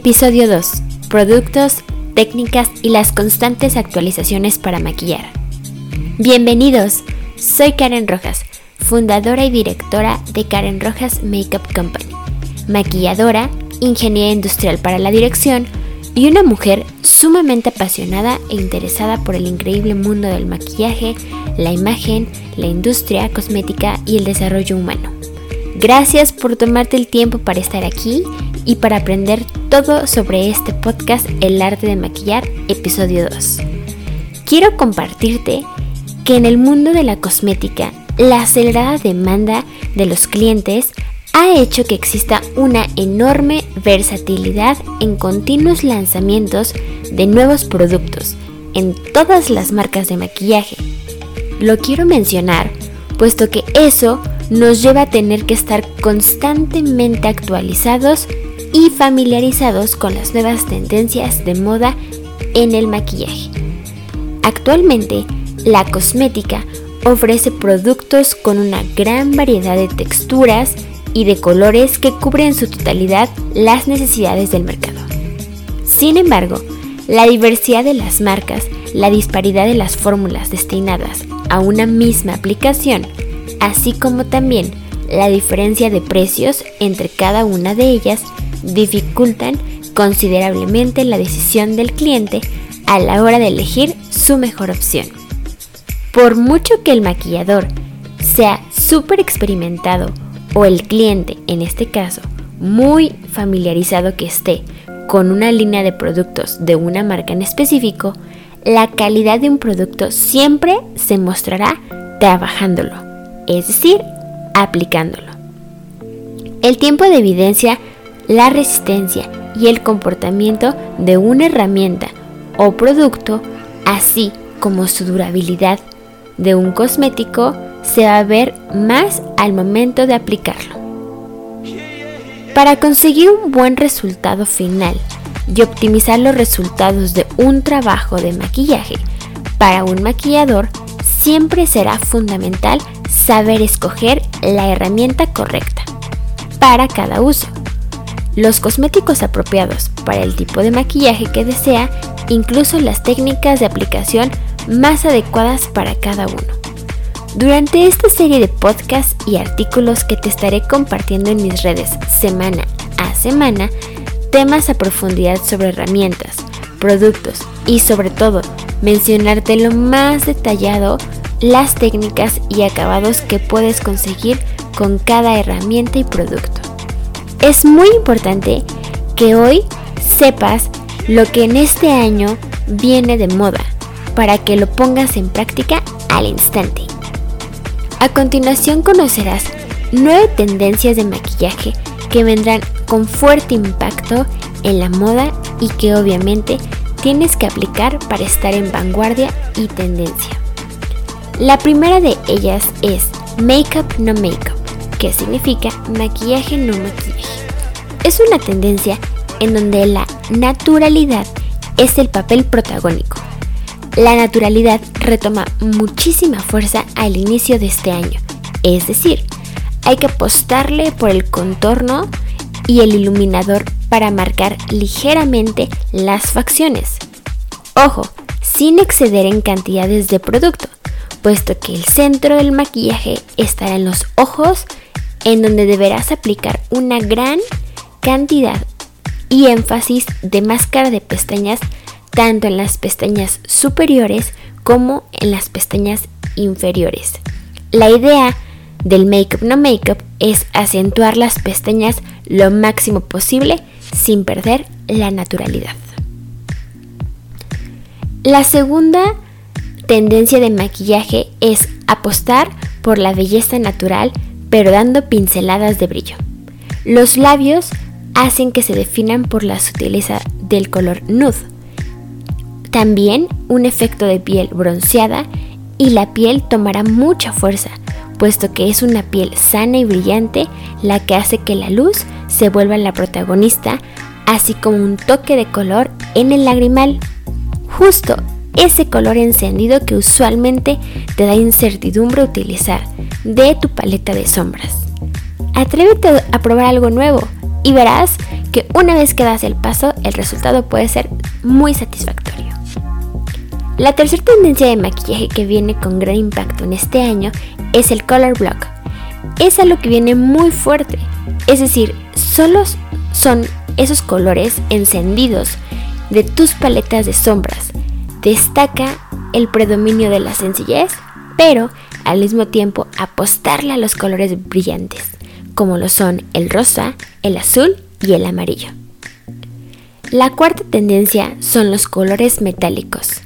Episodio 2. Productos, técnicas y las constantes actualizaciones para maquillar. Bienvenidos, soy Karen Rojas, fundadora y directora de Karen Rojas Makeup Company, maquilladora, ingeniera industrial para la dirección y una mujer sumamente apasionada e interesada por el increíble mundo del maquillaje, la imagen, la industria cosmética y el desarrollo humano. Gracias por tomarte el tiempo para estar aquí y para aprender todo sobre este podcast El arte de maquillar, episodio 2. Quiero compartirte que en el mundo de la cosmética, la acelerada demanda de los clientes ha hecho que exista una enorme versatilidad en continuos lanzamientos de nuevos productos en todas las marcas de maquillaje. Lo quiero mencionar puesto que eso nos lleva a tener que estar constantemente actualizados y familiarizados con las nuevas tendencias de moda en el maquillaje. Actualmente, la cosmética ofrece productos con una gran variedad de texturas y de colores que cubren en su totalidad las necesidades del mercado. Sin embargo, la diversidad de las marcas, la disparidad de las fórmulas destinadas a una misma aplicación, así como también la diferencia de precios entre cada una de ellas dificultan considerablemente la decisión del cliente a la hora de elegir su mejor opción. Por mucho que el maquillador sea súper experimentado o el cliente, en este caso, muy familiarizado que esté con una línea de productos de una marca en específico, la calidad de un producto siempre se mostrará trabajándolo, es decir, aplicándolo. El tiempo de evidencia la resistencia y el comportamiento de una herramienta o producto, así como su durabilidad de un cosmético, se va a ver más al momento de aplicarlo. Para conseguir un buen resultado final y optimizar los resultados de un trabajo de maquillaje, para un maquillador siempre será fundamental saber escoger la herramienta correcta para cada uso los cosméticos apropiados para el tipo de maquillaje que desea, incluso las técnicas de aplicación más adecuadas para cada uno. Durante esta serie de podcasts y artículos que te estaré compartiendo en mis redes semana a semana, temas a profundidad sobre herramientas, productos y sobre todo mencionarte lo más detallado las técnicas y acabados que puedes conseguir con cada herramienta y producto. Es muy importante que hoy sepas lo que en este año viene de moda para que lo pongas en práctica al instante. A continuación conocerás nueve tendencias de maquillaje que vendrán con fuerte impacto en la moda y que obviamente tienes que aplicar para estar en vanguardia y tendencia. La primera de ellas es Makeup no Makeup, que significa maquillaje no maquillaje. Es una tendencia en donde la naturalidad es el papel protagónico. La naturalidad retoma muchísima fuerza al inicio de este año, es decir, hay que apostarle por el contorno y el iluminador para marcar ligeramente las facciones. Ojo, sin exceder en cantidades de producto, puesto que el centro del maquillaje estará en los ojos, en donde deberás aplicar una gran cantidad y énfasis de máscara de pestañas tanto en las pestañas superiores como en las pestañas inferiores. La idea del make-up no make-up es acentuar las pestañas lo máximo posible sin perder la naturalidad. La segunda tendencia de maquillaje es apostar por la belleza natural pero dando pinceladas de brillo. Los labios hacen que se definan por la sutileza del color nude. También un efecto de piel bronceada y la piel tomará mucha fuerza, puesto que es una piel sana y brillante la que hace que la luz se vuelva la protagonista, así como un toque de color en el lagrimal. Justo ese color encendido que usualmente te da incertidumbre utilizar de tu paleta de sombras. Atrévete a probar algo nuevo y verás que una vez que das el paso el resultado puede ser muy satisfactorio. La tercera tendencia de maquillaje que viene con gran impacto en este año es el color block. Es algo que viene muy fuerte, es decir, solo son esos colores encendidos de tus paletas de sombras. Destaca el predominio de la sencillez, pero al mismo tiempo apostarle a los colores brillantes, como lo son el rosa, el azul y el amarillo. La cuarta tendencia son los colores metálicos.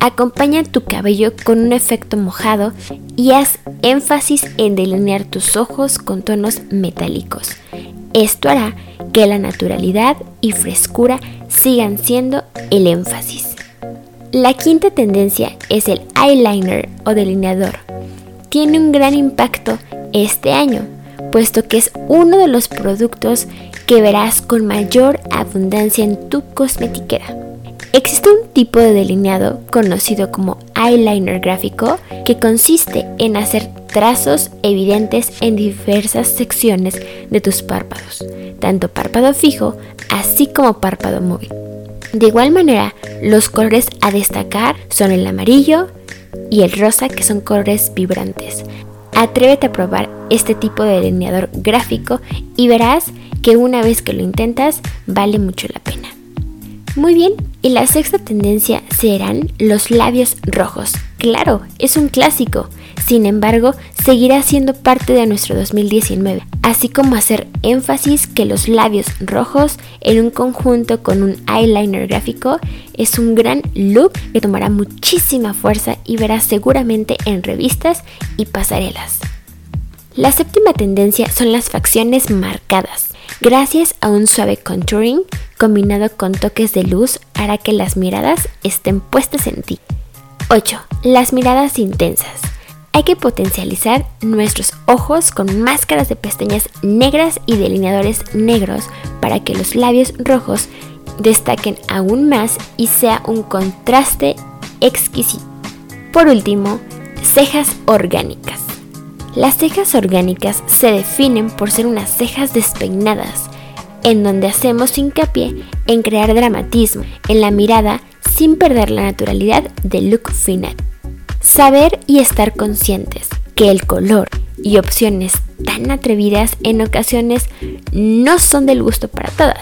Acompaña tu cabello con un efecto mojado y haz énfasis en delinear tus ojos con tonos metálicos. Esto hará que la naturalidad y frescura sigan siendo el énfasis. La quinta tendencia es el eyeliner o delineador. Tiene un gran impacto este año, puesto que es uno de los productos que verás con mayor abundancia en tu cosmetiquera. Existe un tipo de delineado conocido como eyeliner gráfico que consiste en hacer trazos evidentes en diversas secciones de tus párpados, tanto párpado fijo así como párpado móvil. De igual manera, los colores a destacar son el amarillo y el rosa que son colores vibrantes. Atrévete a probar este tipo de delineador gráfico y verás que una vez que lo intentas vale mucho la pena. Muy bien, y la sexta tendencia serán los labios rojos. Claro, es un clásico. Sin embargo, seguirá siendo parte de nuestro 2019, así como hacer énfasis que los labios rojos en un conjunto con un eyeliner gráfico es un gran look que tomará muchísima fuerza y verás seguramente en revistas y pasarelas. La séptima tendencia son las facciones marcadas. Gracias a un suave contouring combinado con toques de luz hará que las miradas estén puestas en ti. 8. Las miradas intensas. Hay que potencializar nuestros ojos con máscaras de pestañas negras y delineadores negros para que los labios rojos destaquen aún más y sea un contraste exquisito. Por último, cejas orgánicas. Las cejas orgánicas se definen por ser unas cejas despeinadas, en donde hacemos hincapié en crear dramatismo en la mirada sin perder la naturalidad del look final. Saber y estar conscientes que el color y opciones tan atrevidas en ocasiones no son del gusto para todas.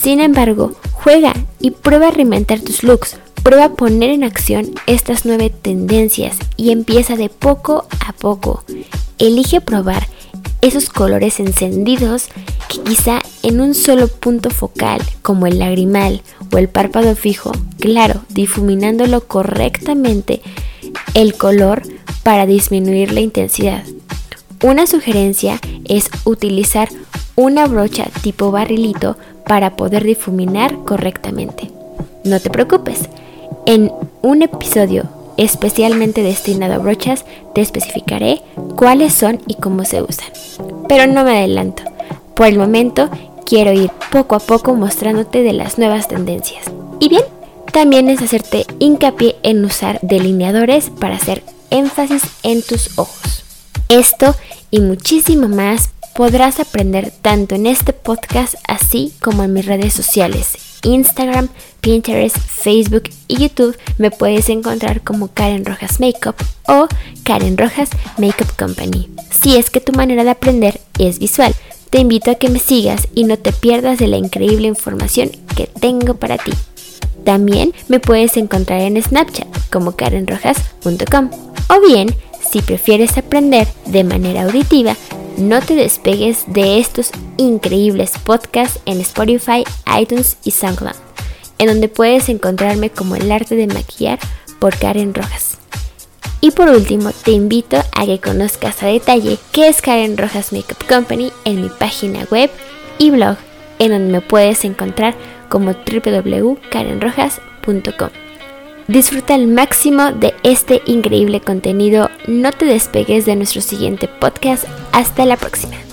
Sin embargo, juega y prueba a reinventar tus looks, Prueba a poner en acción estas nueve tendencias y empieza de poco a poco. Elige probar esos colores encendidos que quizá en un solo punto focal, como el lagrimal o el párpado fijo, claro, difuminándolo correctamente, el color para disminuir la intensidad. Una sugerencia es utilizar una brocha tipo barrilito para poder difuminar correctamente. No te preocupes, en un episodio especialmente destinado a brochas te especificaré cuáles son y cómo se usan. Pero no me adelanto, por el momento quiero ir poco a poco mostrándote de las nuevas tendencias. Y bien, también es hacerte hincapié en usar delineadores para hacer énfasis en tus ojos. Esto y muchísimo más podrás aprender tanto en este podcast así como en mis redes sociales. Instagram, Pinterest, Facebook y YouTube me puedes encontrar como Karen Rojas Makeup o Karen Rojas Makeup Company. Si es que tu manera de aprender es visual, te invito a que me sigas y no te pierdas de la increíble información que tengo para ti. También me puedes encontrar en Snapchat como karenrojas.com. O bien, si prefieres aprender de manera auditiva, no te despegues de estos increíbles podcasts en Spotify, iTunes y SoundCloud, en donde puedes encontrarme como el arte de maquillar por Karen Rojas. Y por último, te invito a que conozcas a detalle qué es Karen Rojas Makeup Company en mi página web y blog, en donde me puedes encontrar como www.karenrojas.com. Disfruta al máximo de este increíble contenido, no te despegues de nuestro siguiente podcast, hasta la próxima.